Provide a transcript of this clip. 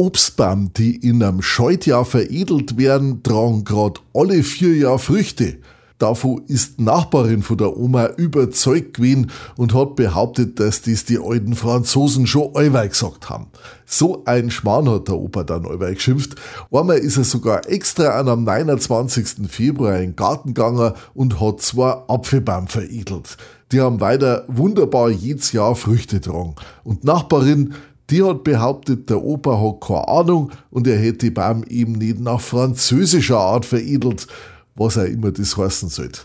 Obstbaum, die in einem Scheutjahr veredelt werden, tragen grad alle vier Jahre Früchte. Davon ist die Nachbarin von der Oma überzeugt gewesen und hat behauptet, dass dies die alten Franzosen schon allweil gesagt haben. So ein Schmarrn hat der Opa dann allweil geschimpft. Einmal ist er sogar extra an am 29. Februar in den Garten gegangen und hat zwei Apfelbaum veredelt. Die haben weiter wunderbar jedes Jahr Früchte tragen. Und Nachbarin, die hat behauptet, der Opa hat keine Ahnung und er hätte die Baum eben nicht nach französischer Art veredelt was auch immer das heißen sollte.